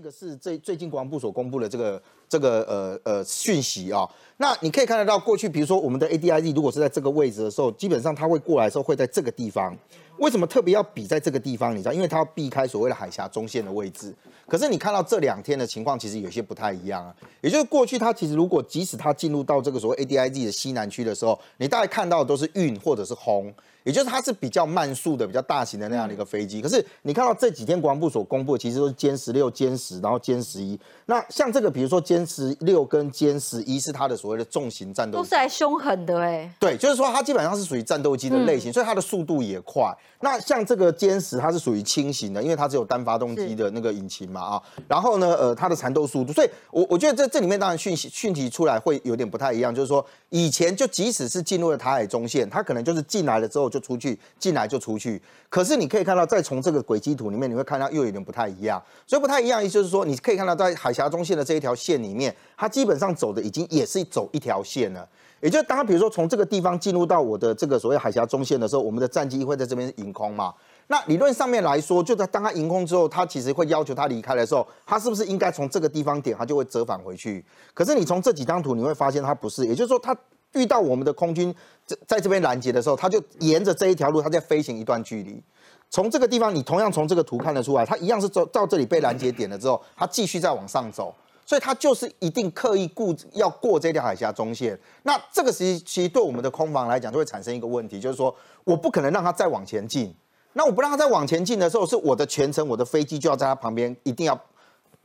个是最最近国防部所公布的这个这个呃呃讯息啊。那你可以看得到，过去比如说我们的 ADIZ 如果是在这个位置的时候，基本上它会过来的时候会在这个地方。为什么特别要比在这个地方？你知道，因为它要避开所谓的海峡中线的位置。可是你看到这两天的情况，其实有些不太一样啊。也就是过去它其实如果即使它进入到这个所谓 ADIZ 的西南区的时候，你大概看到的都是运或者是轰。也就是它是比较慢速的、比较大型的那样的一个飞机。可是你看到这几天国防部所公布的，其实都是歼十六、歼十，然后歼十一。那像这个，比如说歼十六跟歼十一，是它的所谓的重型战斗机，都是来凶狠的哎。对，就是说它基本上是属于战斗机的类型，所以它的速度也快。那像这个歼十，它是属于轻型的，因为它只有单发动机的那个引擎嘛啊。然后呢，呃，它的缠斗速度，所以我我觉得这这里面当然讯息讯息出来会有点不太一样，就是说以前就即使是进入了台海中线，它可能就是进来了之后就出去。进来就出去，可是你可以看到，再从这个轨迹图里面，你会看到又有点不太一样。所以不太一样，意思就是说，你可以看到在海峡中线的这一条线里面，它基本上走的已经也是走一条线了。也就是当比如说从这个地方进入到我的这个所谓海峡中线的时候，我们的战机会在这边迎空嘛？那理论上面来说，就在当它迎空之后，它其实会要求它离开的时候，它是不是应该从这个地方点，它就会折返回去？可是你从这几张图你会发现它不是，也就是说它。遇到我们的空军在在这边拦截的时候，他就沿着这一条路，他在飞行一段距离。从这个地方，你同样从这个图看得出来，他一样是走到这里被拦截点了之后，他继续再往上走。所以他就是一定刻意顾要过这条海峡中线。那这个其实其实对我们的空防来讲，就会产生一个问题，就是说我不可能让他再往前进。那我不让他再往前进的时候，是我的全程我的飞机就要在他旁边，一定要。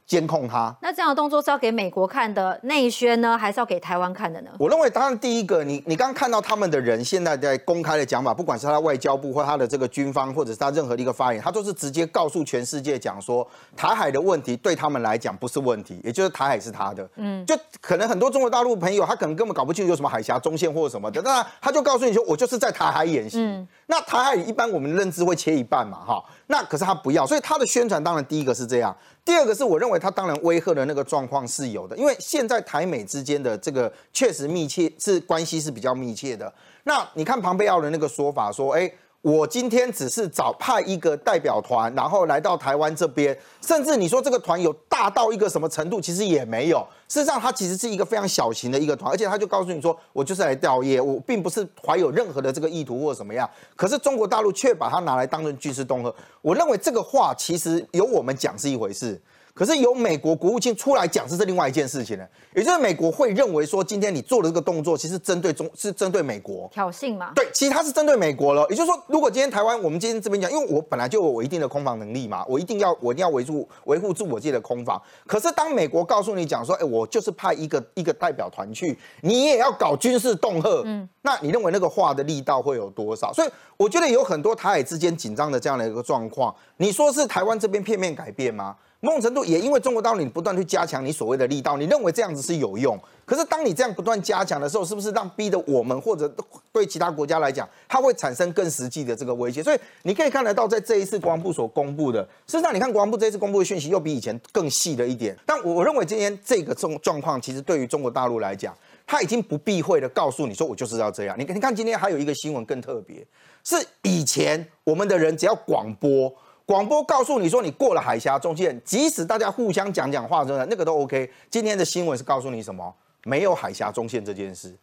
监控他，那这样的动作是要给美国看的内宣呢，还是要给台湾看的呢？我认为，当然第一个，你你刚刚看到他们的人现在在公开的讲法，不管是他外交部或他的这个军方，或者是他任何的一个发言，他都是直接告诉全世界讲说，台海的问题对他们来讲不是问题，也就是台海是他的。嗯，就可能很多中国大陆朋友，他可能根本搞不清楚有什么海峡中线或者什么的，那他就告诉你说，我就是在台海演习。嗯，那台海一般我们的认知会切一半嘛，哈。那可是他不要，所以他的宣传当然第一个是这样，第二个是我认为他当然威吓的那个状况是有的，因为现在台美之间的这个确实密切是关系是比较密切的。那你看庞贝奥的那个说法说，哎。我今天只是找派一个代表团，然后来到台湾这边，甚至你说这个团有大到一个什么程度，其实也没有。事实上，它其实是一个非常小型的一个团，而且他就告诉你说，我就是来钓业，我并不是怀有任何的这个意图或者什么样。可是中国大陆却把它拿来当成军事恫吓。我认为这个话其实由我们讲是一回事。可是由美国国务卿出来讲，这是另外一件事情了。也就是美国会认为说，今天你做的这个动作，其实针对中是针对美国挑衅嘛？对，其实它是针对美国了。也就是说，如果今天台湾，我们今天这边讲，因为我本来就有我一定的空防能力嘛，我一定要我一定要维护维护住我自己的空防。可是当美国告诉你讲说，哎，我就是派一个一个代表团去，你也要搞军事恫吓，嗯，那你认为那个话的力道会有多少？所以我觉得有很多台海之间紧张的这样的一个状况，你说是台湾这边片面改变吗？某种程度也因为中国大陆你不断去加强你所谓的力道，你认为这样子是有用。可是当你这样不断加强的时候，是不是让逼得我们或者对其他国家来讲，它会产生更实际的这个威胁？所以你可以看得到，在这一次国防部所公布的，事实上你看国防部这一次公布的讯息又比以前更细了一点。但我我认为今天这个状状况，其实对于中国大陆来讲，他已经不避讳的告诉你说，我就是要这样。你你看今天还有一个新闻更特别，是以前我们的人只要广播。广播告诉你说，你过了海峡中线，即使大家互相讲讲话，真的那个都 OK。今天的新闻是告诉你什么？没有海峡中线这件事。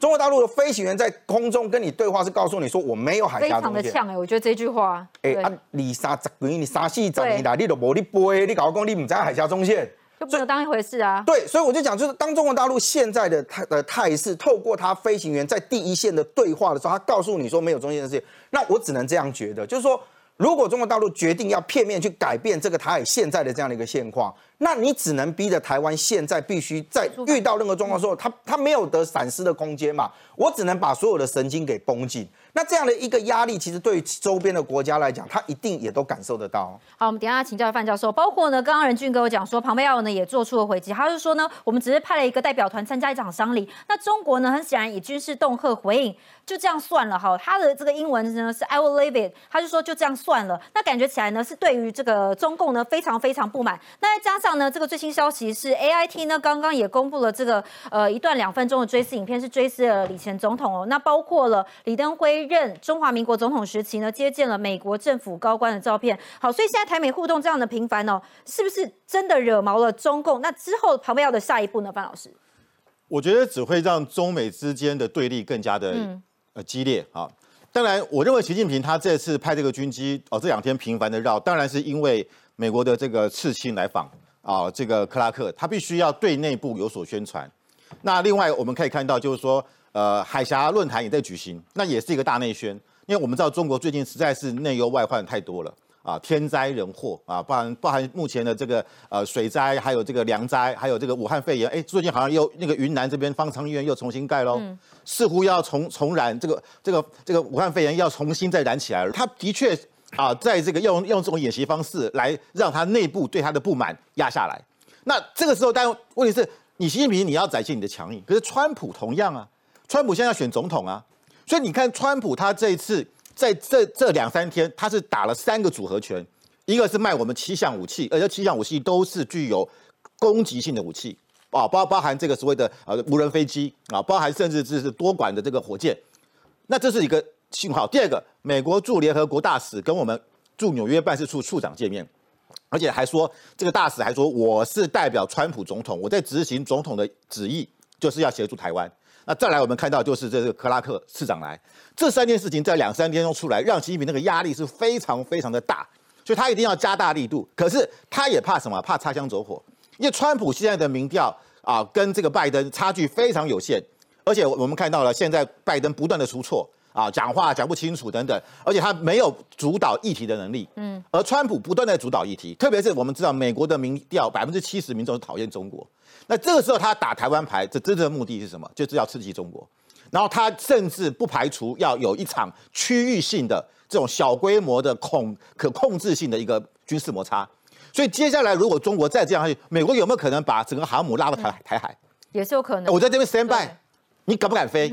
中国大陆的飞行员在空中跟你对话，是告诉你说我没有海峡中线。非常的呛哎，我觉得这句话。哎啊，你三十几你三四十年来，你都无你飞，你搞公你唔在海峡中线，就没有当一回事啊。对，所以我就讲，就是当中国大陆现在的态的态势，透过他飞行员在第一线的对话的时候，他告诉你说没有中线的事情，那我只能这样觉得，就是说。如果中国大陆决定要片面去改变这个台海现在的这样的一个现况，那你只能逼着台湾现在必须在遇到任何状况的时候，他他没有得闪失的空间嘛？我只能把所有的神经给绷紧。那这样的一个压力，其实对于周边的国家来讲，他一定也都感受得到。好，我们等下请教范教授。包括呢，刚刚任俊跟我讲说，庞贝奥呢也做出了回击，他就说呢，我们只是派了一个代表团参加一场商礼。那中国呢，很显然以军事恫吓回应，就这样算了哈。他的这个英文呢是 I will leave it，他就说就这样算了。那感觉起来呢，是对于这个中共呢非常非常不满。那再加上。上呢，这个最新消息是 A I T 呢刚刚也公布了这个呃一段两分钟的追思影片，是追思了李前总统哦。那包括了李登辉任中华民国总统时期呢，接见了美国政府高官的照片。好，所以现在台美互动这样的频繁哦，是不是真的惹毛了中共？那之后旁边要的下一步呢，范老师？我觉得只会让中美之间的对立更加的呃激烈啊。当然，我认为习近平他这次派这个军机哦，这两天频繁的绕，当然是因为美国的这个刺青来访啊，这个克拉克他必须要对内部有所宣传。那另外我们可以看到，就是说呃，海峡论坛也在举行，那也是一个大内宣，因为我们知道中国最近实在是内忧外患太多了。啊，天灾人祸啊，包含包含目前的这个呃水灾，还有这个粮灾，还有这个武汉肺炎。哎，最近好像又那个云南这边方舱医院又重新盖喽，似乎要重重燃这个这个这个武汉肺炎要重新再燃起来了。他的确啊，在这个用用这种演习方式来让他内部对他的不满压下来。那这个时候，但问题是，你习近平你要展现你的强硬，可是川普同样啊，川普现在要选总统啊，所以你看川普他这一次。在这这两三天，他是打了三个组合拳，一个是卖我们七项武器，而且七项武器都是具有攻击性的武器啊，包包含这个所谓的呃无人飞机啊，包含甚至这是多管的这个火箭，那这是一个信号。第二个，美国驻联合国大使跟我们驻纽约办事处处长见面，而且还说这个大使还说我是代表川普总统，我在执行总统的旨意，就是要协助台湾。那再来，我们看到就是这个克拉克市长来，这三件事情在两三天中出来，让习近平那个压力是非常非常的大，所以他一定要加大力度。可是他也怕什么？怕擦枪走火，因为川普现在的民调啊，跟这个拜登差距非常有限，而且我们看到了现在拜登不断的出错啊，讲话讲不清楚等等，而且他没有主导议题的能力。嗯，而川普不断在主导议题，特别是我们知道美国的民调百分之七十民众讨厌中国。那这个时候他打台湾牌，这真正的目的是什么？就是要刺激中国。然后他甚至不排除要有一场区域性的这种小规模的控可控制性的一个军事摩擦。所以接下来如果中国再这样下去，美国有没有可能把整个航母拉到台台海？也是有可能。我在这边 stand by，你敢不敢飞？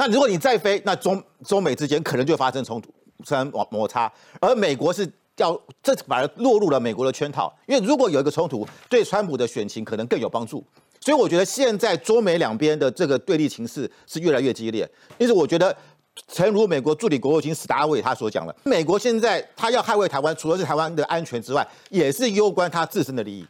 那如果你再飞，那中中美之间可能就发生冲突、发生摩擦。而美国是。要这反而落入了美国的圈套，因为如果有一个冲突，对川普的选情可能更有帮助。所以我觉得现在中美两边的这个对立情势是越来越激烈。因此，我觉得诚如美国助理国务卿史达伟他所讲的，美国现在他要捍卫台湾，除了是台湾的安全之外，也是攸关他自身的利益。